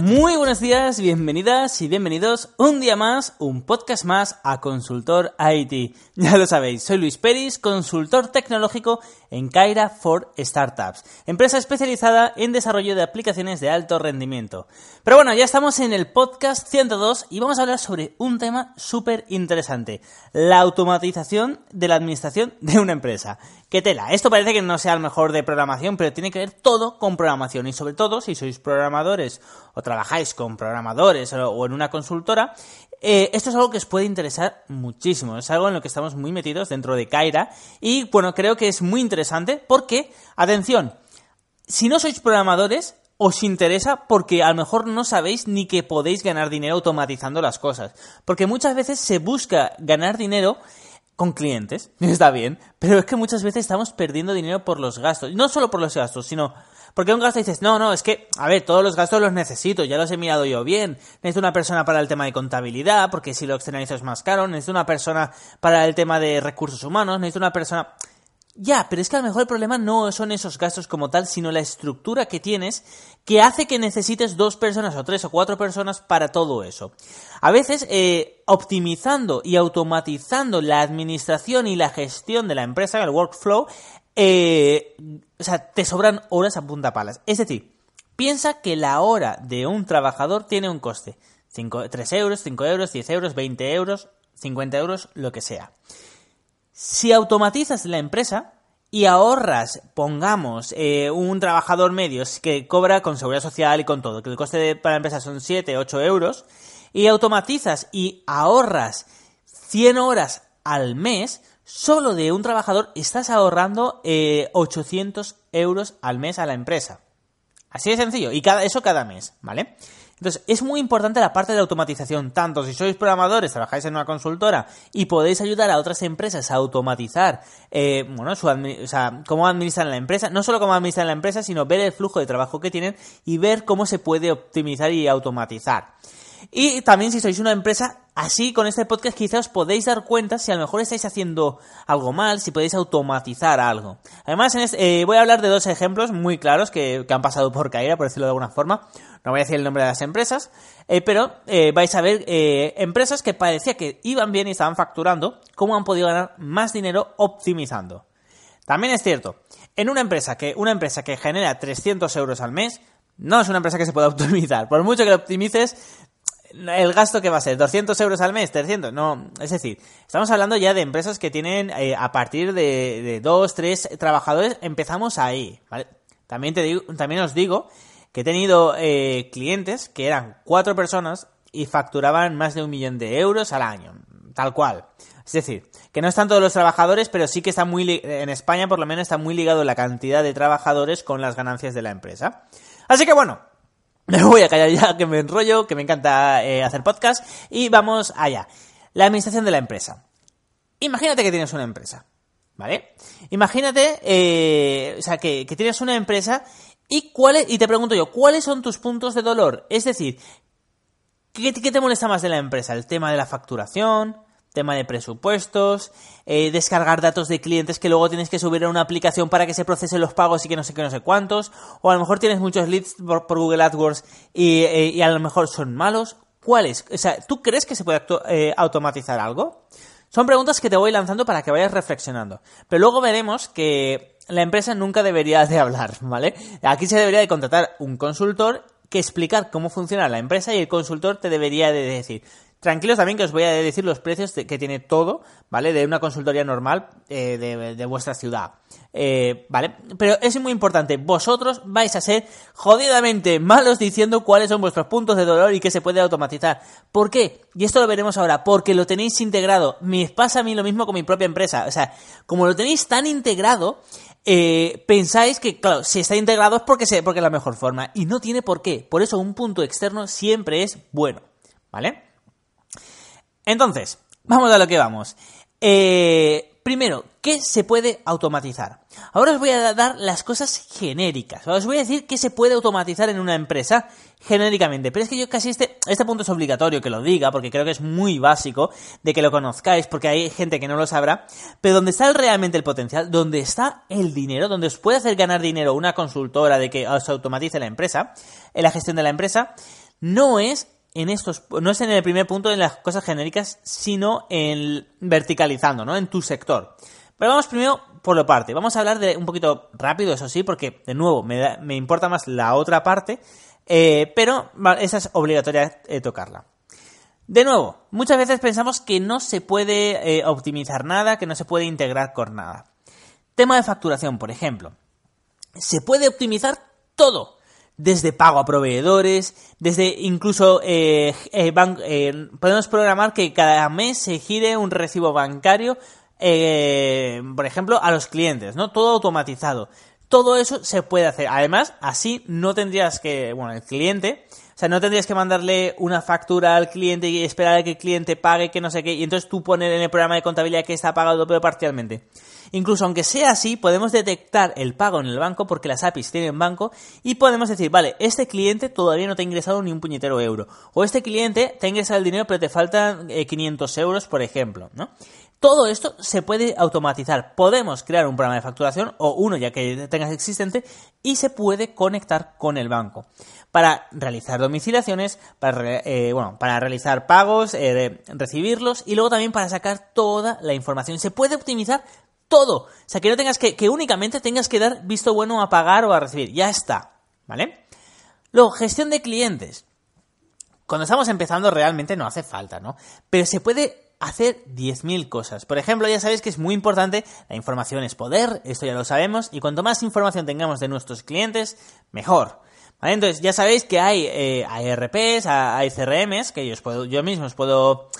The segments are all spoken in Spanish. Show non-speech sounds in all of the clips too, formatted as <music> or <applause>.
Muy buenos días, bienvenidas y bienvenidos un día más, un podcast más a Consultor IT. <laughs> Ya lo sabéis, soy Luis Peris, consultor tecnológico en Kaira for Startups, empresa especializada en desarrollo de aplicaciones de alto rendimiento. Pero bueno, ya estamos en el podcast 102 y vamos a hablar sobre un tema súper interesante, la automatización de la administración de una empresa. ¿Qué tela? Esto parece que no sea el mejor de programación, pero tiene que ver todo con programación y sobre todo si sois programadores o trabajáis con programadores o en una consultora, eh, esto es algo que os puede interesar muchísimo. Es algo en lo que estamos muy metidos dentro de Kaira. Y bueno, creo que es muy interesante porque, atención, si no sois programadores, os interesa porque a lo mejor no sabéis ni que podéis ganar dinero automatizando las cosas. Porque muchas veces se busca ganar dinero con clientes, <laughs> está bien, pero es que muchas veces estamos perdiendo dinero por los gastos. Y no solo por los gastos, sino porque un gasto dices, no, no, es que, a ver, todos los gastos los necesito, ya los he mirado yo bien. Necesito una persona para el tema de contabilidad, porque si lo externalizo es más caro. Necesito una persona para el tema de recursos humanos. Necesito una persona. Ya, pero es que a lo mejor el problema no son esos gastos como tal, sino la estructura que tienes que hace que necesites dos personas o tres o cuatro personas para todo eso. A veces, eh, optimizando y automatizando la administración y la gestión de la empresa, el workflow, eh, o sea, te sobran horas a punta palas. Es decir, piensa que la hora de un trabajador tiene un coste. 3 euros, 5 euros, 10 euros, 20 euros, 50 euros, lo que sea. Si automatizas la empresa y ahorras, pongamos, eh, un trabajador medio que cobra con seguridad social y con todo, que el coste para la empresa son 7, 8 euros, y automatizas y ahorras 100 horas al mes, solo de un trabajador estás ahorrando 800 eh, euros al mes a la empresa. Así de sencillo, y cada, eso cada mes, ¿vale? Entonces, es muy importante la parte de automatización, tanto si sois programadores, trabajáis en una consultora y podéis ayudar a otras empresas a automatizar, eh, bueno, su o sea, cómo administran la empresa, no solo cómo administran la empresa, sino ver el flujo de trabajo que tienen y ver cómo se puede optimizar y automatizar. Y también si sois una empresa, así con este podcast quizás os podéis dar cuenta si a lo mejor estáis haciendo algo mal, si podéis automatizar algo. Además, este, eh, voy a hablar de dos ejemplos muy claros que, han pasado por Caira, por decirlo de alguna forma. No voy a decir el nombre de las empresas, eh, pero eh, vais a ver empresas que parecía que iban bien y estaban facturando, cómo han podido ganar más dinero optimizando. También es cierto, en una empresa que, una empresa que genera 300 euros al mes, no es una empresa que se pueda <laughs> optimizar. Por mucho que lo optimices, el gasto que va a ser 200 euros al mes, 300, no, es decir, estamos hablando ya de empresas que tienen eh, a partir de, de 2, 3 trabajadores, empezamos ahí, ¿vale? También, te digo, también os digo que he tenido eh, clientes que eran 4 personas y facturaban más de un millón de euros al año, tal cual. Es decir, que no están todos los trabajadores, pero sí que está muy, en España por lo menos está muy ligado la cantidad de trabajadores con las ganancias de la empresa. Así que bueno, <laughs> me voy a callar ya, que me enrollo, que me encanta eh, hacer podcast. Y vamos allá. La administración de la empresa. Imagínate que tienes una empresa, ¿vale? Imagínate, eh, o sea, que, tienes una empresa y, cuáles, y te pregunto yo, ¿cuáles son tus puntos de dolor? Es decir, ¿qué, ¿qué te molesta más de la empresa? ¿El tema de la facturación? Tema de presupuestos, eh, descargar datos de clientes que luego tienes que subir a una aplicación para que se procesen los pagos y que no sé qué, no sé cuántos, o a lo mejor tienes muchos leads por, Google AdWords eh, y, a lo mejor son malos. ¿Cuáles? O sea, ¿tú crees que se puede eh, automatizar algo? Son preguntas que te voy lanzando para que vayas reflexionando. Pero luego veremos que la empresa nunca debería de hablar, ¿vale? Aquí se debería de contratar un consultor que explicar cómo funciona la empresa y el consultor te debería de decir, Tranquilos también que os voy a decir los precios que tiene todo, ¿vale? De una consultoría normal eh, de, vuestra ciudad. Eh, ¿Vale? Pero es muy importante, vosotros vais a ser jodidamente malos diciendo cuáles son vuestros puntos de dolor y qué se puede automatizar. ¿Por qué? Y esto lo veremos ahora, porque lo tenéis integrado. Me pasa a mí lo mismo con mi propia empresa. O sea, como lo tenéis tan integrado, eh, pensáis que, claro, si está integrado es porque, se, porque es la mejor forma. Y no tiene por qué. Por eso un punto externo siempre es bueno. ¿Vale? Entonces, vamos a lo que vamos. Eh, primero, ¿qué se puede automatizar? Ahora os voy a dar las cosas genéricas. Os voy a decir qué se puede automatizar en una empresa genéricamente. Pero es que yo casi este, este punto es obligatorio que lo diga, porque creo que es muy básico de que lo conozcáis, porque hay gente que no lo sabrá. Pero donde está realmente el potencial, donde está el dinero, donde os puede hacer ganar dinero una consultora de que os automatice la empresa, en la gestión de la empresa, no es en estos, no es en el primer punto de las cosas genéricas, sino en verticalizando, ¿no? En tu sector. Pero vamos primero por lo parte. Vamos a hablar de un poquito rápido, eso sí, porque de nuevo me, me importa más la otra parte, eh, pero esa es obligatoria eh, tocarla. De nuevo, muchas veces pensamos que no se puede eh, optimizar nada, que no se puede integrar con nada. Tema de facturación, por ejemplo. Se puede optimizar todo desde pago a proveedores, desde incluso eh, eh, eh, podemos programar que cada mes se gire un recibo bancario, por ejemplo, a los clientes, ¿no? Todo automatizado. Todo eso se puede hacer. Además, así no tendrías que, bueno, el cliente, o sea, no tendrías que mandarle una factura al cliente y esperar a que el cliente pague, que no sé qué, y entonces tú poner en el programa de contabilidad que está pagado pero parcialmente. Incluso aunque sea así, podemos detectar el pago en el banco porque las APIs tienen banco y podemos decir, vale, este cliente todavía no te ha ingresado ni un puñetero euro. O este cliente te ha ingresado el dinero pero te faltan 500 eh, euros, por ejemplo. Todo esto se puede automatizar. Podemos crear un programa de facturación o uno ya que tengas existente y se puede conectar con el banco para realizar domiciliaciones, para, eh, bueno, para realizar pagos, eh, recibirlos y luego también para sacar toda la información. Se puede optimizar todo. O sea, que no tengas que, que únicamente tengas que dar visto bueno a pagar o a recibir. Ya está. ¿Vale? Luego, gestión de clientes. Cuando estamos empezando realmente no hace falta, ¿no? Pero se puede hacer 10.000 cosas. Por ejemplo, ya sabéis que es muy importante, la información es poder, esto ya lo sabemos, y cuanto más información tengamos de nuestros clientes, mejor. ¿Vale? Entonces, ya sabéis que hay, eh, hay RPs, hay CRMs, que yo, puedo, yo mismo os puedo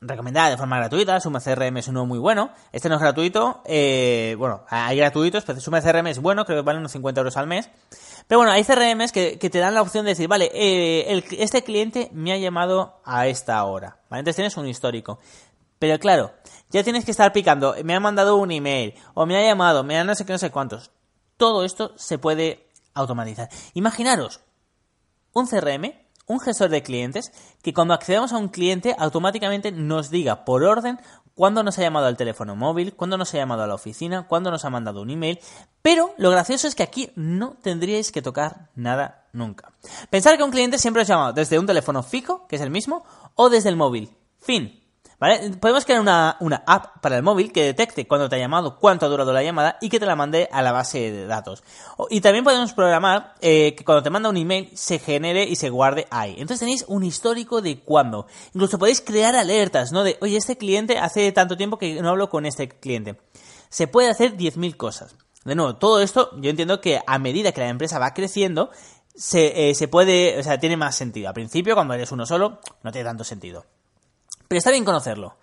recomendada de forma gratuita. Suma CRM es uno muy bueno. Este no es gratuito. Eh, bueno, hay gratuitos, pero Suma CRM es bueno, creo que vale unos 50 euros al mes. Pero bueno, hay CRMs que, te dan la opción de decir, vale, eh, este cliente me ha llamado a esta hora. ¿Vale? Entonces tienes un histórico. Pero claro, ya tienes que estar picando, me ha mandado un email, o me ha llamado, me ha no sé qué, no sé cuántos. Todo esto se puede automatizar. Imaginaros, un CRM un gestor de clientes que cuando accedamos a un cliente automáticamente nos diga por orden cuándo nos ha llamado al teléfono móvil, cuándo nos ha llamado a la oficina, cuándo nos ha mandado un email. Pero lo gracioso es que aquí no tendríais que tocar nada nunca. Pensar que un cliente siempre os ha llamado desde un teléfono fijo, que es el mismo, o desde el móvil. Fin. ¿Vale? Podemos crear una, app para el móvil que detecte cuándo te ha llamado, cuánto ha durado la llamada y que te la mande a la base de datos. Y también podemos programar eh, que cuando te manda un email se genere y se guarde ahí. Entonces tenéis un histórico de cuándo. Incluso podéis crear alertas, ¿no? De, oye, este cliente hace tanto tiempo que no hablo con este cliente. Se puede hacer 10.000 cosas. De nuevo, todo esto yo entiendo que a medida que la empresa va creciendo, se, eh, se puede, o sea, tiene más sentido. Al principio, cuando eres uno solo, no tiene tanto sentido. Pero está bien conocerlo.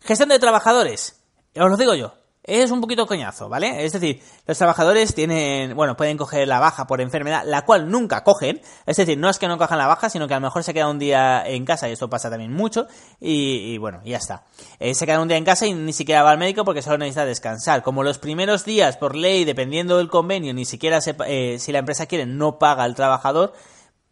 Gestión de trabajadores. Os lo digo yo. Es un poquito coñazo, ¿vale? Es decir, los trabajadores tienen, bueno, pueden coger la baja por enfermedad, la cual nunca cogen. Es decir, no es que no cojan la baja, sino que a lo mejor se queda un día en casa, y esto pasa también mucho, y, bueno, ya está. Eh, se queda un día en casa y ni siquiera va al médico porque solo necesita descansar. Como los primeros días, por ley, dependiendo del convenio, ni siquiera eh, si la empresa quiere, no paga al trabajador,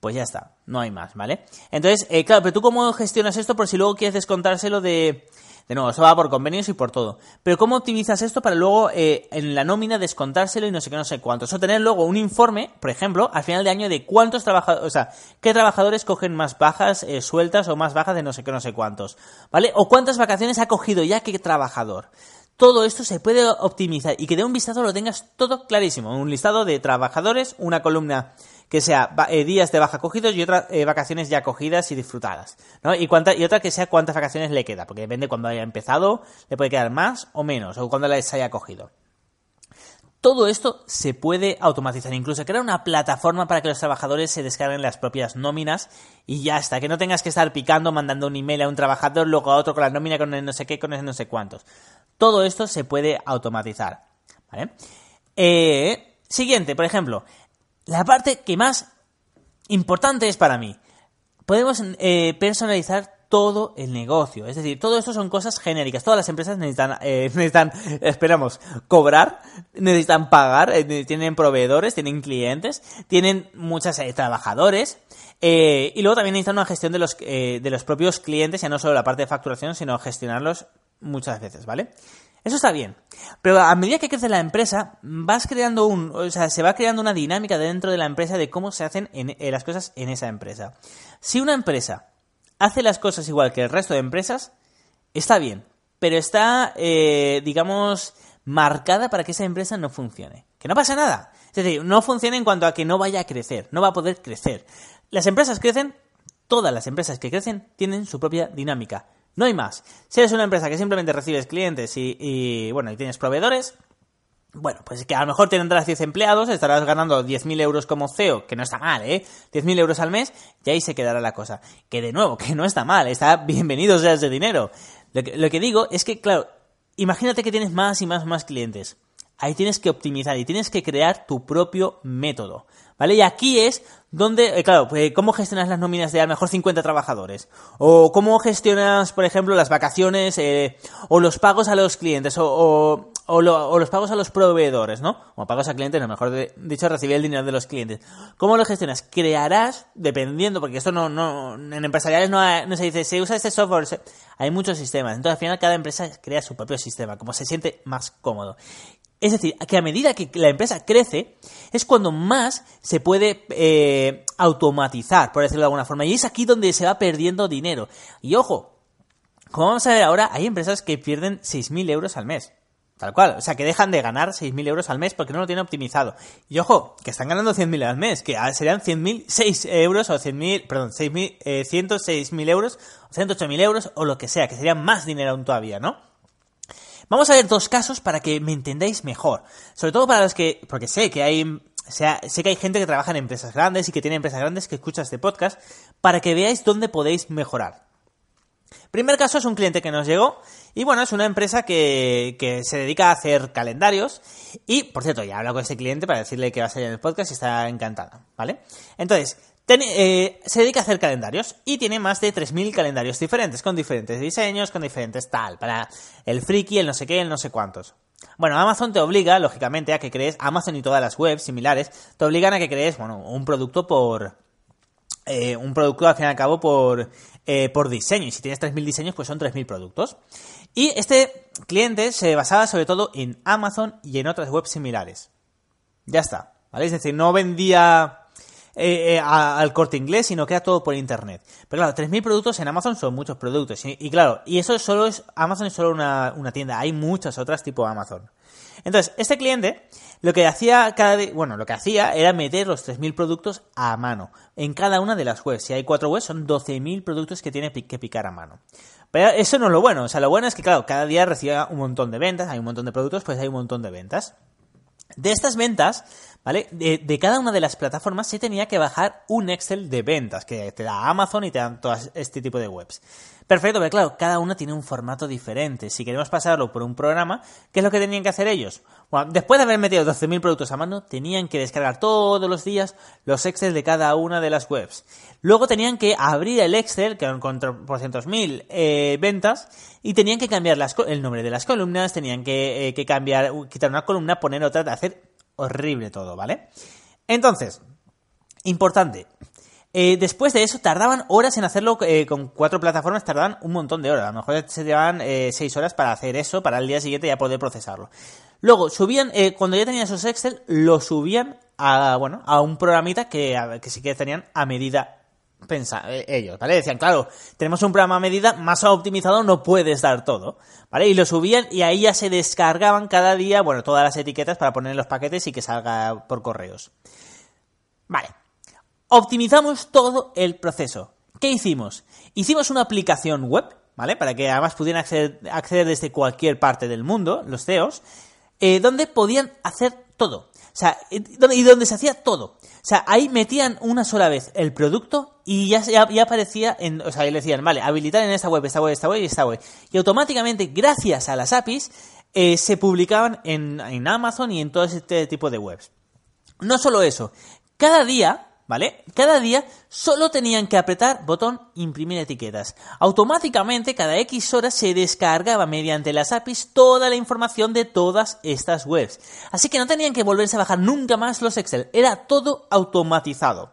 pues ya está, no hay más, ¿vale? Entonces, eh, claro, pero tú cómo gestionas esto por si luego quieres descontárselo de... De nuevo, eso va por convenios y por todo. Pero ¿cómo optimizas esto para luego eh, en la nómina descontárselo y no sé qué, no sé cuánto? Eso tener luego un informe, por ejemplo, al final de año de cuántos trabajadores, o sea, qué trabajadores cogen más bajas eh, sueltas o más bajas de no sé qué, no sé cuántos, ¿vale? O cuántas vacaciones ha cogido ya qué trabajador. Todo esto se puede optimizar y que de un vistazo lo tengas todo clarísimo. Un listado de trabajadores, una columna que sea eh, días de baja cogidos y otras eh, vacaciones ya cogidas y disfrutadas, ¿no? Y, cuánta, y otra que sea cuántas vacaciones le queda, porque depende cuando haya empezado, le puede quedar más o menos, o cuando las haya cogido. Todo esto se puede automatizar, incluso crear una plataforma para que los trabajadores se descarguen las propias nóminas y ya está, que no tengas que estar picando, mandando un email a un trabajador, luego a otro con la nómina, con el no sé qué, con el no sé cuántos. Todo esto se puede automatizar. ¿vale? Eh, siguiente, por ejemplo, la parte que más importante es para mí. Podemos eh, personalizar todo el negocio. Es decir, todo esto son cosas genéricas. Todas las empresas necesitan, eh, <laughs> necesitan esperamos, cobrar, necesitan pagar, eh, tienen proveedores, tienen clientes, tienen muchos eh, trabajadores. y luego también necesitan una gestión de los, de los propios clientes, ya no solo la parte de facturación, sino gestionarlos muchas veces, ¿vale? Eso está bien. Pero a medida que crece la empresa, vas creando un, o sea, se va creando una dinámica dentro de la empresa de cómo se hacen las cosas en esa empresa. Si una empresa hace las cosas igual que el resto de empresas, está bien, pero está, eh, digamos, marcada para que esa empresa no funcione. Que no pasa nada. Es decir, no funciona en cuanto a que no vaya a crecer, no va a poder crecer. Las empresas crecen, todas las empresas que crecen tienen su propia dinámica. No hay más. Si eres una empresa que simplemente recibes clientes y, bueno, y tienes proveedores, bueno, pues que a lo mejor tendrás 10 empleados, estarás ganando 10.000 euros como CEO, que no está mal, ¿eh? 10.000 euros al mes, y ahí se quedará la cosa. Que de nuevo, que no está mal, está <laughs> bienvenido sea ese dinero. Lo que, lo que digo es que, claro, imagínate que tienes más y más más clientes. Ahí tienes que optimizar y tienes que crear tu propio método. ¿Vale? Y aquí es donde, eh, claro, pues, cómo gestionas las nóminas de a lo mejor 50 trabajadores. O cómo gestionas, por ejemplo, las vacaciones eh, o los pagos a los clientes o, o, los pagos a los proveedores, ¿no? O pagos a clientes, no, mejor dicho, recibir el dinero de los clientes. ¿Cómo lo gestionas? Crearás, dependiendo, porque esto no, no en empresariales no, se dice, se usa este software, hay muchos sistemas. Entonces, al final, cada empresa crea su propio sistema, como se siente más cómodo. Es decir, que a medida que la empresa crece, es cuando más se puede eh, automatizar, por decirlo de alguna forma. Y es aquí donde se va perdiendo dinero. Y ojo, como vamos a ver ahora, hay empresas que pierden 6.000 euros al mes. Tal cual. O sea, que dejan de ganar 6.000 euros al mes porque no lo tienen optimizado. Y ojo, que están ganando 100.000 al mes, que serían 100.000, 6 euros o 100.000, perdón, 6.000, eh, 106.000 euros o 108.000 euros o lo que sea, que sería más dinero aún todavía, ¿no? Vamos a ver dos casos para que me entendáis mejor. Sobre todo para los que, porque sé que hay, sea, sé que hay gente que trabaja en empresas grandes y que tiene empresas grandes que escucha este podcast, para que veáis dónde podéis mejorar. Primer caso es un cliente que nos llegó y bueno, es una empresa que, que, se dedica a hacer calendarios y, por cierto, ya he hablado con este cliente para decirle que va a salir en el podcast y está encantada, ¿vale? Entonces, eh, se dedica a hacer calendarios y tiene más de 3.000 calendarios diferentes, con diferentes diseños, con diferentes tal, para el friki, el no sé qué, el no sé cuántos. Bueno, Amazon te obliga, lógicamente, a que crees, Amazon y todas las webs similares, te obligan a que crees, bueno, un producto por... Eh, un producto, al fin y al cabo, por, eh, por diseño. Y si tienes 3.000 diseños, pues son 3.000 productos. Y este cliente se basaba sobre todo en Amazon y en otras webs similares. Ya está, ¿vale? Es decir, no vendía eh, eh, al corte inglés, sino queda todo por internet. Pero claro, 3.000 productos en Amazon son muchos productos. Y, claro, y eso solo es, Amazon es solo una, una tienda, hay muchas otras tipo Amazon. Entonces, este cliente lo que hacía cada bueno, lo que hacía era meter los 3.000 productos a mano en cada una de las webs. Si hay cuatro webs, son 12.000 productos que tiene que picar a mano. Pero eso no es lo bueno. O sea, lo bueno es que, claro, cada día recibe un montón de ventas, hay un montón de productos, pues hay un montón de ventas. De estas ventas, ¿vale? De, cada una de las plataformas se tenía que bajar un Excel de ventas que te da Amazon y te dan todo este tipo de webs. Perfecto, pero claro, cada una tiene un formato diferente. Si queremos pasarlo por un programa, ¿qué es lo que tenían que hacer ellos? Bueno, después de haber metido 12.000 productos a mano, tenían que descargar todos los días los Excel de cada una de las webs. Luego tenían que abrir el Excel, que con por cientos mil eh, ventas, y tenían que cambiar el nombre de las columnas, tenían que, eh, cambiar, quitar una columna, poner otra, hacer horrible todo, ¿vale? Entonces, importante, eh, después de eso tardaban horas en hacerlo eh, con cuatro plataformas, tardaban un montón de horas. A lo mejor se llevaban eh, seis horas para hacer eso, para el día siguiente ya poder procesarlo. Luego, subían, cuando ya tenían esos Excel, lo subían a, bueno, a un programita que, que sí que tenían a medida pensa, ellos, ¿vale? Decían, claro, tenemos un programa a medida más optimizado, no puedes dar todo, ¿vale? Y lo subían y ahí ya se descargaban cada día, bueno, todas las etiquetas para poner en los paquetes y que salga por correos. Vale, optimizamos todo el proceso. ¿Qué hicimos? Hicimos una aplicación web, ¿vale? Para que además pudieran acceder, desde cualquier parte del mundo, los CEOs, eh, donde podían hacer todo. O sea, eh, y donde se hacía todo. O sea, ahí metían una sola vez el producto y ya, ya, aparecía en, o sea, le decían, vale, habilitar en esta web, esta web, esta web y esta web. Y automáticamente, gracias a las APIs, eh, se publicaban en, en Amazon y en todo este tipo de webs. No solo eso, cada día ¿vale? Cada día solo tenían que apretar botón imprimir etiquetas. Automáticamente cada X horas se descargaba mediante las APIs toda la información de todas estas webs. Así que no tenían que volverse a bajar nunca más los Excel, era todo automatizado.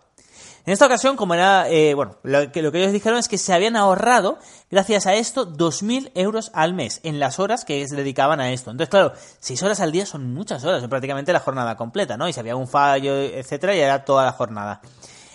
En esta ocasión, como era, eh, bueno, lo que, lo que ellos dijeron es que se habían ahorrado, gracias a esto, 2.000 euros al mes en las horas que se dedicaban a esto. Entonces, claro, 6 horas al día son muchas horas, son prácticamente la jornada completa, ¿no? Y si había un fallo, etcétera, ya era toda la jornada.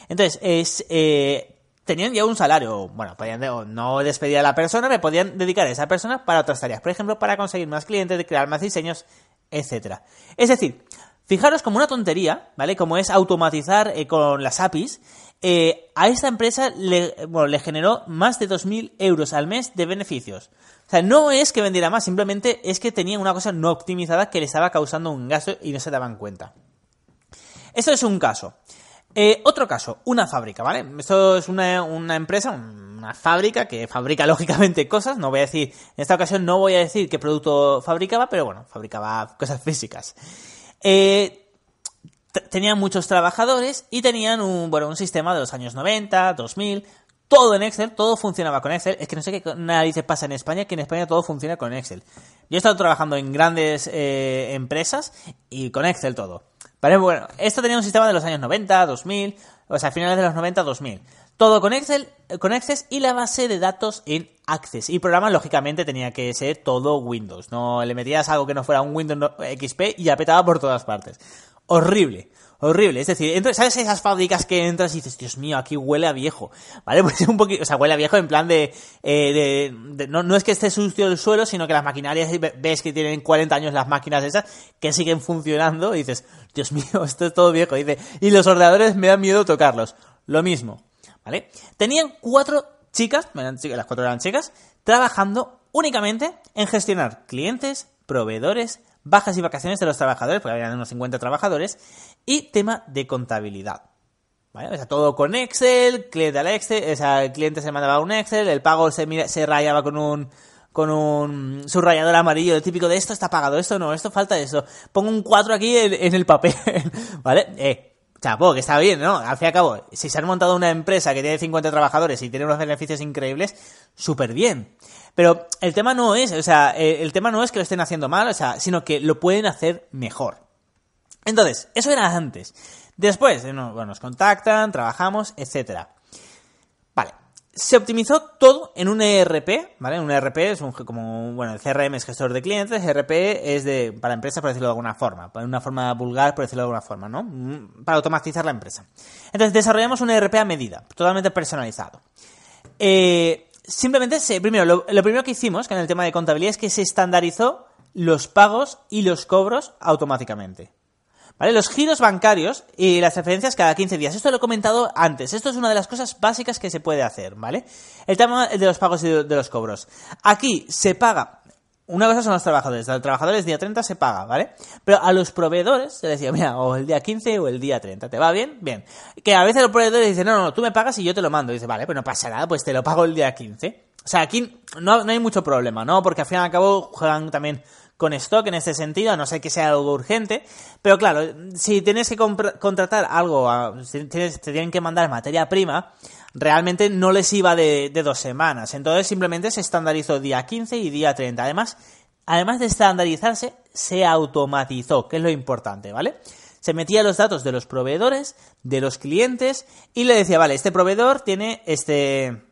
Entonces, es, eh, tenían ya un salario, bueno, podían no despedir a la persona, me podían dedicar a esa persona para otras tareas, por ejemplo, para conseguir más clientes, crear más diseños, etcétera. Es decir, Fijaros como una tontería, ¿vale? Como es automatizar eh, con las APIs. Eh, a esta empresa le, bueno, le generó más de 2.000 euros al mes de beneficios. O sea, no es que vendiera más, simplemente es que tenía una cosa no optimizada que le estaba causando un gasto y no se daban cuenta. Esto es un caso. Eh, otro caso, una fábrica, ¿vale? Esto es una, una, empresa, una fábrica que fabrica <laughs> lógicamente cosas. No voy a decir, en esta ocasión no voy a decir qué producto fabricaba, pero bueno, fabricaba cosas físicas. Eh, tenían muchos trabajadores y tenían un, bueno, un sistema de los años 90, 2000, todo en Excel, todo funcionaba con Excel. Es que no sé qué narices pasa en España, que en España todo funciona con Excel. Yo he estado trabajando en grandes eh, empresas y con Excel todo. bueno, esto tenía un sistema de los años 90, 2000, o sea, finales de los 90, 2000. Todo con Excel, con Access y la base de datos en Access. Y programa, lógicamente, tenía que ser todo Windows. No le metías algo que no fuera un Windows XP y apetaba por todas partes. Horrible. Horrible, es decir, ¿sabes esas fábricas que entras y dices, Dios mío, aquí huele a viejo? ¿Vale? <laughs> Pues un poquito, o sea, huele a viejo en plan de, eh, de, no, no, es que esté sucio el suelo, sino que las maquinarias, ves que tienen 40 años las máquinas esas, que siguen funcionando, y dices, Dios mío, <laughs> esto es todo viejo, dice, y los ordenadores me dan miedo tocarlos. Lo mismo. ¿Vale? Tenían cuatro chicas, las cuatro eran chicas, trabajando únicamente en gestionar clientes, proveedores, bajas y vacaciones de los trabajadores, porque había unos 50 trabajadores, y tema de contabilidad. ¿Vale? O sea, todo con Excel, cliente al Excel, o sea, el cliente se mandaba un Excel, el pago se, se rayaba con un con un subrayador amarillo, el típico de esto está pagado, esto no, esto falta eso. Pongo un 4 aquí en, en el papel, <laughs> ¿vale? Eh, chapo, que está bien, ¿no? Al fin y al cabo, si se han montado una empresa que tiene 50 trabajadores y tiene unos beneficios increíbles, súper bien. Pero el tema no es, o sea, eh, el tema no es que lo estén haciendo mal, o sea, sino que lo pueden hacer mejor. Entonces, eso era antes. Después, bueno, nos contactan, trabajamos, etcétera se optimizó todo en un ERP, ¿vale? Un ERP es un, como, bueno, el CRM es gestor de clientes, ERP es de, para empresas, por decirlo de alguna forma, para una forma vulgar, por decirlo de alguna forma, ¿no? Mm, para automatizar la empresa. Entonces, desarrollamos un ERP a medida, totalmente personalizado. Eh, simplemente, se, primero, lo, lo primero que hicimos, que en el tema de contabilidad, es que se estandarizó los pagos y los cobros automáticamente. ¿Vale? Los giros bancarios y las referencias cada 15 días. Esto lo he comentado antes. Esto es una de las cosas básicas que se puede hacer, ¿vale? El tema de los pagos y de los cobros. Aquí se paga una cosa son los trabajadores. A los trabajadores día 30 se paga, ¿vale? Pero a los proveedores se les decía, mira, o el día 15 o el día 30. ¿Te va bien? Bien. Que a veces los proveedores dicen, no, no, tú me pagas y yo te lo mando. Y dice, vale, pues no pasa nada, pues te lo pago el día 15. O sea, aquí no, no hay mucho problema, ¿no? Porque al fin y al cabo juegan también con stock en este sentido, a no ser que sea algo urgente. Pero claro, si tienes que contratar algo, si te tienen que mandar materia prima, realmente no les iba de, dos semanas. Entonces simplemente se estandarizó día 15 y día 30. Además, además de estandarizarse, se automatizó, que es lo importante, ¿vale? Se metía los datos de los proveedores, de los clientes, y le decía, vale, este proveedor tiene este,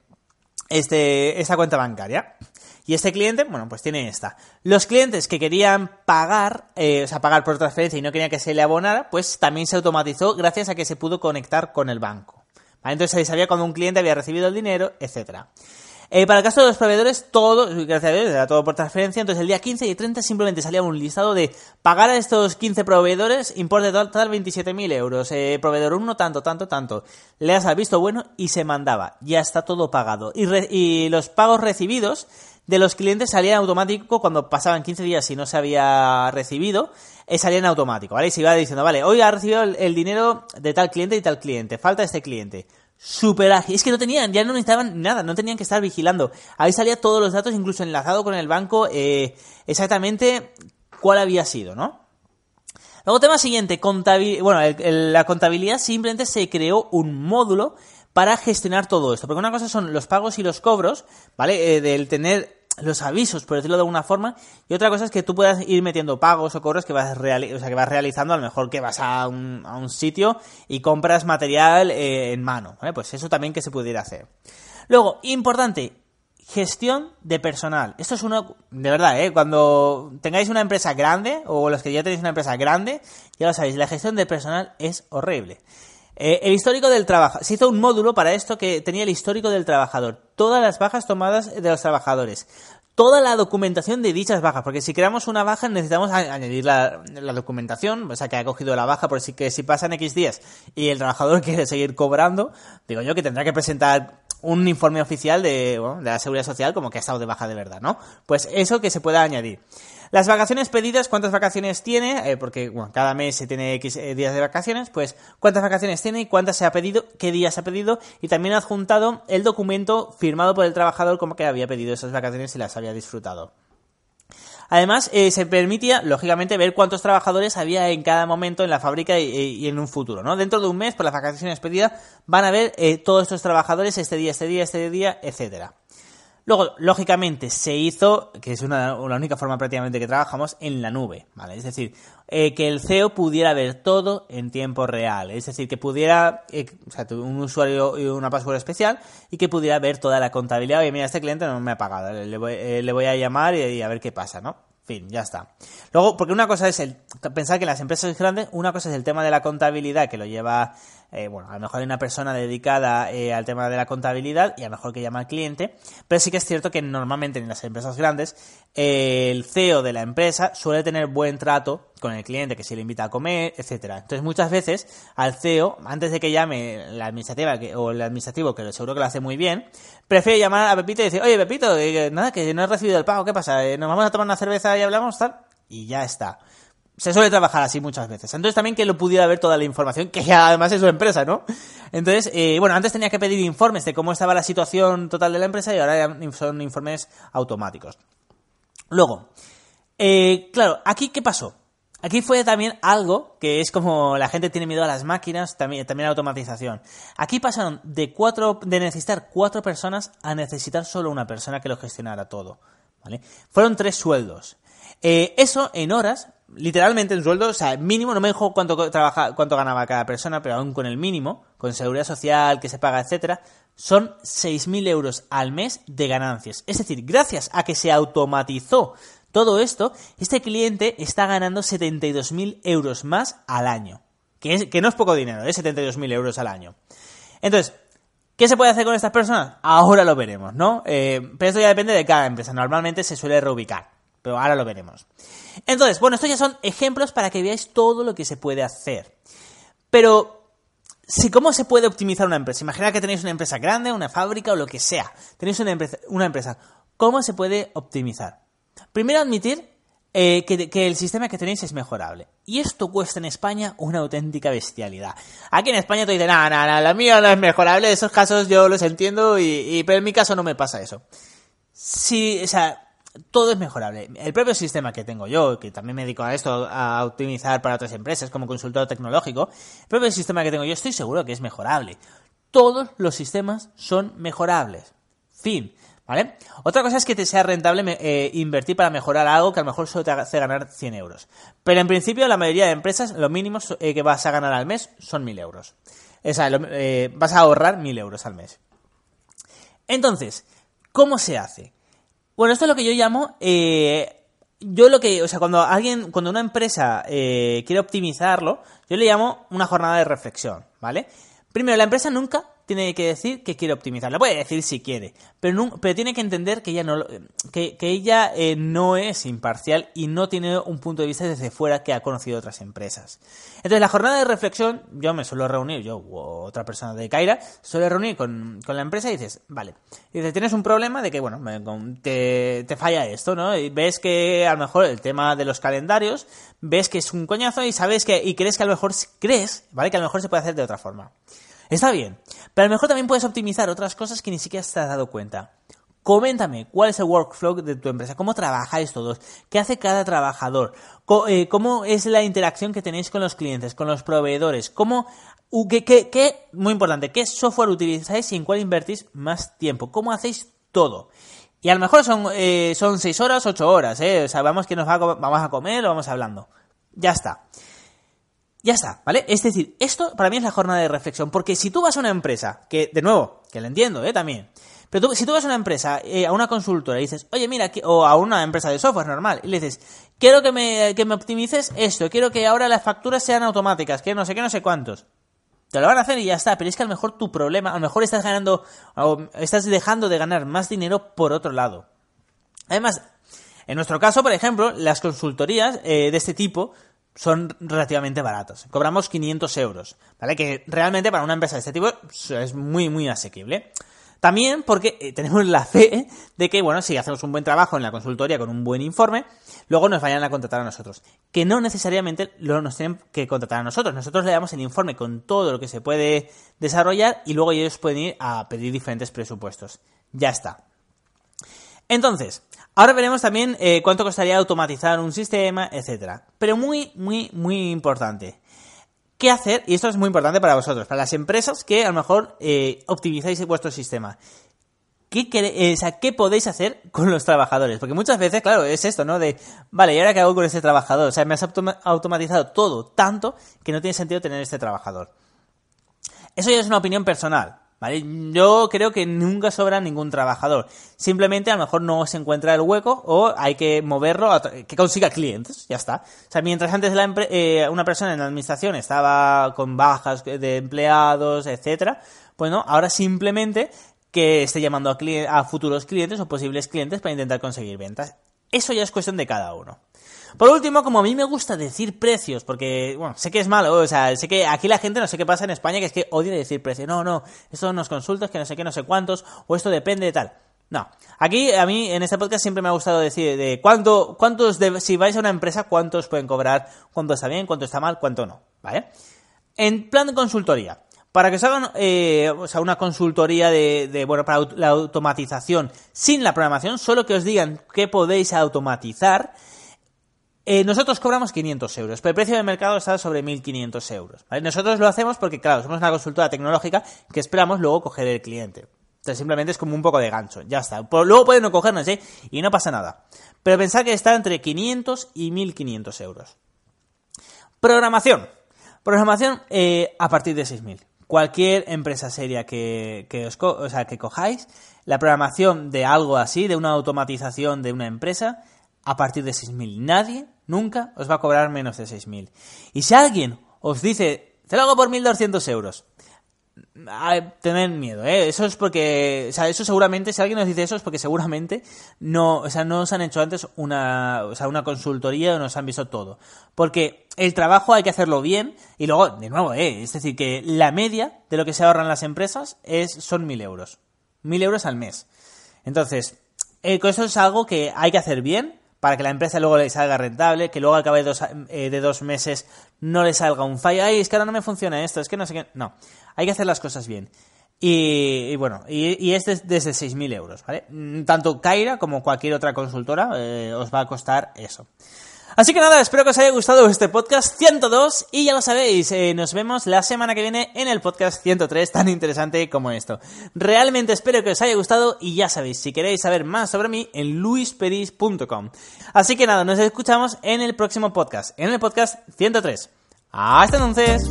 este, esta cuenta bancaria. Y este cliente, bueno, pues tiene esta. Los clientes que querían pagar, eh, o sea, pagar por transferencia y no querían que se le abonara, pues también se automatizó gracias a que se pudo conectar con el banco. Entonces se sabía cuando un cliente había recibido el dinero, etcétera. Eh, para el caso de los proveedores, todo, gracias a Dios, era todo por transferencia. Entonces, el día 15 y 30 simplemente salía un listado de pagar a estos 15 proveedores, importe total 27.000 euros. Eh, proveedor 1, tanto, tanto, tanto. Le das al visto bueno y se mandaba. Ya está todo pagado. Y, y los pagos recibidos de los clientes salían automático cuando pasaban 15 días y no se había recibido, eh, salían automático, ¿vale? Y se iba diciendo, vale, hoy ha recibido el, dinero de tal cliente y tal cliente, falta este cliente. Super ágil. Es que no tenían, ya no necesitaban nada, no tenían que estar vigilando. Ahí salía todos los datos, incluso enlazado con el banco, eh, exactamente cuál había sido, ¿no? Luego, tema siguiente, contabilidad. Bueno, la contabilidad simplemente se creó un módulo para gestionar todo esto. Porque una cosa son los pagos y los cobros, ¿vale? Eh, del tener los avisos, por decirlo de alguna forma, y otra cosa es que tú puedas ir metiendo pagos o cobros que vas, o sea, que vas realizando, a lo mejor que vas a un, a un sitio y compras material eh, en mano. Pues eso también que se pudiera hacer. Luego, importante, gestión de personal. Esto es uno, de verdad, ¿eh? cuando tengáis una empresa grande, o los que ya tenéis una empresa grande, ya lo sabéis, la gestión de personal es horrible. Eh, el histórico del trabajo. Se hizo un módulo para esto que tenía el histórico del trabajador. Todas las bajas tomadas de los trabajadores. Toda la documentación de dichas bajas. Porque si creamos una baja necesitamos añadir la, documentación. O sea, que ha cogido la baja por si que si pasan X días y el trabajador <laughs> quiere seguir cobrando, digo yo que tendrá que presentar un informe oficial de, de la seguridad social como que ha estado de baja de verdad, ¿no? Pues eso que se pueda añadir. Las vacaciones pedidas, ¿cuántas vacaciones tiene? Eh, porque cada mes se tiene X eh, días de vacaciones, pues cuántas vacaciones tiene y cuántas se ha pedido, qué días ha pedido y también ha adjuntado el documento firmado por el trabajador como que había pedido esas vacaciones y las había disfrutado. Además, eh, se permitía, lógicamente, ver cuántos trabajadores había en cada momento en la fábrica y, en un futuro, ¿no? Dentro de un mes, por las vacaciones pedidas, van a ver todos estos trabajadores este día, este día, este día, etcétera. Luego, lógicamente, se hizo, que es una, la única forma prácticamente que trabajamos, en la nube, ¿vale? Es decir, eh, que el CEO pudiera ver todo en tiempo real. Es decir, que pudiera, eh, o sea, un usuario y una password especial y que pudiera ver toda la contabilidad. Oye, mira, este cliente no me ha pagado, le voy, eh, le voy a llamar y, a ver qué pasa, ¿no? Fin, ya está. Luego, porque una cosa es el pensar que las empresas grandes, una cosa es el tema de la contabilidad que lo lleva eh, bueno, a lo mejor hay una persona dedicada eh, al tema de la contabilidad y a lo mejor que llama al cliente, pero sí que es cierto que normalmente en las empresas grandes eh, el CEO de la empresa suele tener buen trato con el cliente, que se le invita a comer, etcétera. Entonces muchas veces al CEO, antes de que llame la administrativa o el administrativo, que seguro que lo hace muy bien, prefiere llamar a Pepito y decir, oye Pepito, nada, que no he recibido el pago, ¿qué pasa? ¿Nos vamos a tomar una cerveza y hablamos tal? Y ya está se suele trabajar así muchas veces. Entonces también que lo pudiera ver toda la información, que además es su empresa, ¿no? Entonces, eh, bueno, antes tenía que pedir informes de cómo estaba la situación total de la empresa y ahora son informes automáticos. Luego, eh, claro, aquí ¿qué pasó? Aquí fue también algo que es como la gente tiene miedo a las máquinas, también, también a la automatización. Aquí pasaron de cuatro, de necesitar cuatro personas a necesitar solo una persona que lo gestionara todo. ¿Vale? Fueron tres sueldos. Eh, eso en horas literalmente en sueldo, o sea, mínimo, no me dijo cuánto, trabaja, cuánto ganaba cada persona, pero aún con el mínimo, con seguridad social que se paga, etcétera, son 6.000 euros al mes de ganancias. Es decir, gracias a que se automatizó todo esto, este cliente está ganando 72.000 euros más al año. Que, que no es poco dinero, ¿eh? 72.000 euros al año. Entonces, ¿Qué se puede hacer con estas personas? Ahora lo veremos, ¿no? Eh, pero esto ya depende de cada empresa. Normalmente se suele reubicar pero ahora lo veremos. Entonces, bueno, estos ya son ejemplos para que veáis todo lo que se puede hacer. Pero, si ¿cómo se puede optimizar una empresa? Imaginad que tenéis una empresa grande, una fábrica o lo que sea. Tenéis una empresa. ¿Cómo se puede optimizar? Primero admitir eh, que, el sistema que tenéis es mejorable. Y esto cuesta en España una auténtica bestialidad. Aquí en España tú dices, nada, nada, la mía no es mejorable, esos casos yo los entiendo, y, pero en mi caso no me pasa eso. Sí, o sea, todo es mejorable. El propio sistema que tengo yo, que también me dedico a esto, a optimizar para otras empresas como consultor tecnológico, el propio sistema que tengo yo estoy seguro que es mejorable. Todos los sistemas son mejorables. Fin. ¿Vale? Otra cosa es que te sea rentable eh, invertir para mejorar algo que a lo mejor solo te hace ganar 100 euros. Pero en principio la mayoría de empresas lo mínimo eh, que vas a ganar al mes son 1000 euros. O sea, eh, vas a ahorrar 1000 euros al mes. Entonces, ¿cómo se hace? Bueno, esto es lo que yo llamo. Eh, yo lo que. O sea, cuando alguien. Cuando una empresa eh, quiere optimizarlo, yo le llamo una jornada de reflexión, ¿vale? Primero, la empresa nunca tiene que decir que quiere optimizar. Lo puede decir si quiere, pero, no, pero tiene que entender que ella, no, que, que ella eh, no es imparcial y no tiene un punto de vista desde fuera que ha conocido otras empresas. Entonces, la jornada de reflexión, yo me suelo reunir, yo u otra persona de Kaira, suele reunir con, con la empresa y dices, vale, dices, tienes un problema de que, bueno, te, te falla esto, ¿no? Y ves que a lo mejor el tema de los calendarios, ves que es un coñazo y sabes que, y crees que a lo mejor, crees, ¿vale? Que a lo mejor se puede hacer de otra forma. Está bien, pero a lo mejor también puedes optimizar otras cosas que ni siquiera te has dado cuenta. Coméntame cuál es el workflow de tu empresa, cómo trabajáis todos, qué hace cada trabajador, eh, cómo es la interacción que tenéis con los clientes, con los proveedores, cómo, qué, qué, muy importante, qué software utilizáis y en cuál invertís más tiempo, cómo hacéis todo. Y a lo mejor son, eh, son 6 horas, 8 horas, ¿eh? O vamos que nos va vamos a comer o vamos hablando. Ya está. Ya está, ¿vale? Es decir, esto para mí es la jornada de reflexión, porque si tú vas a una empresa, que de nuevo, que lo entiendo, ¿eh? También, pero si tú vas a una empresa, eh, a una consultora y dices, oye, mira, o a una empresa de software normal, y le dices, quiero que me, que me optimices esto, quiero que ahora las facturas sean automáticas, que no sé qué, no sé cuántos. Te lo van a hacer y ya está, pero es que a lo mejor tu problema, a lo mejor estás ganando, o estás dejando de ganar más dinero por otro lado. Además, en nuestro caso, por ejemplo, las consultorías eh, de este tipo son relativamente baratas. Cobramos 500 euros, ¿vale? Que realmente para una empresa de este tipo es muy, muy asequible. También porque eh, tenemos la fe de que, bueno, si hacemos un buen trabajo en la consultoría con un buen informe, luego nos vayan a contratar a nosotros. Que no necesariamente lo nos tienen que contratar a nosotros. Nosotros le damos el informe con todo lo que se puede desarrollar y luego ellos pueden ir a pedir diferentes presupuestos. Ya está. Entonces, ahora veremos también eh, cuánto costaría automatizar un sistema, etcétera. Pero muy, muy, muy importante. ¿Qué hacer? Y esto es muy importante para vosotros, para las empresas que a lo mejor eh, optimizáis vuestro sistema. ¿Qué, eh, ¿Qué podéis hacer con los trabajadores? Porque muchas veces, claro, es esto, ¿no? De, vale, ¿y ahora qué hago con este trabajador? O sea, me has automatizado todo tanto que no tiene sentido tener este trabajador. Eso ya es una opinión personal. ¿Vale? Yo creo que nunca sobra ningún trabajador. Simplemente a lo mejor no se encuentra el hueco o hay que moverlo a que consiga clientes. Ya está. O sea, mientras antes la eh, una persona en la administración estaba con bajas de empleados, etcétera, pues no, ahora simplemente que esté llamando a, a futuros clientes o posibles clientes para intentar conseguir ventas. Eso ya es cuestión de cada uno. Por último, como a mí me gusta decir precios, porque, bueno, sé que es malo, o sea, sé que aquí la gente no sé qué pasa en España, que es que odia decir precios. No, no, esto nos consultas, que no sé qué, no sé cuántos, o esto depende de tal. No. Aquí, a mí, en este podcast siempre me ha gustado decir de cuánto, cuántos, si vais a una empresa, cuántos pueden cobrar, cuánto está bien, cuánto está mal, cuánto no, ¿vale? En plan de consultoría. Para que os hagan eh, o sea, una consultoría de, de, bueno, para la automatización sin la programación, solo que os digan qué podéis automatizar, eh, nosotros cobramos 500 euros, pero el precio de mercado está sobre 1.500 euros. Nosotros lo hacemos porque, claro, somos una consultora tecnológica que esperamos luego coger el cliente. Entonces simplemente es como un poco de gancho, ya está. luego pueden no cogernos, ¿eh? Y no pasa nada. Pero pensad que está entre 500 y 1.500 euros. Programación. Programación eh, a partir de 6.000. Cualquier empresa seria que, que, os o sea, que cojáis, la programación de algo así, de una automatización de una empresa, a partir de 6.000. Nadie nunca os va a cobrar menos de 6.000. Y si alguien os dice, te lo hago por 1.200 euros, tened miedo, ¿eh? Eso es porque, o sea, eso seguramente, si alguien nos dice eso es porque seguramente no, o sea, no os han hecho antes una, o sea, una consultoría o nos han visto todo. Porque el trabajo hay que hacerlo bien y luego, de nuevo, ¿eh? Es decir, que la media de lo que se ahorran las empresas es, son 1.000 euros. 1.000 euros al mes. Entonces, eh, eso es algo que hay que hacer bien para que la empresa luego le salga rentable, que luego al cabo de dos, eh, de dos meses no le salga un fallo, ay, es que ahora no me funciona esto, es que no sé qué, no, hay que hacer las cosas bien. Y, bueno, y, es desde 6.000 euros, ¿vale? Mm, tanto Kaira como cualquier otra consultora eh, os va a costar eso. Así que nada, espero que os haya gustado este podcast 102 y ya lo sabéis, eh, nos vemos la semana que viene en el podcast 103 tan interesante como esto. Realmente espero que os haya gustado y ya sabéis, si queréis saber más sobre mí en luisperis.com. Así que nada, nos escuchamos en el próximo podcast, en el podcast 103. Hasta entonces.